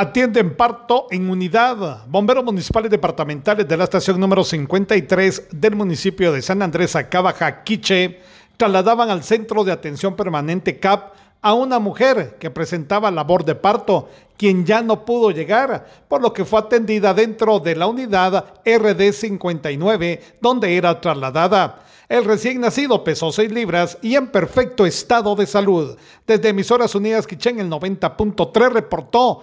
Atienden parto en unidad. Bomberos municipales departamentales de la estación número 53 del municipio de San Andrés Acabaja, Quiche, trasladaban al centro de atención permanente CAP a una mujer que presentaba labor de parto, quien ya no pudo llegar, por lo que fue atendida dentro de la unidad RD59, donde era trasladada. El recién nacido pesó 6 libras y en perfecto estado de salud. Desde Emisoras Unidas Quichén, el 90.3 reportó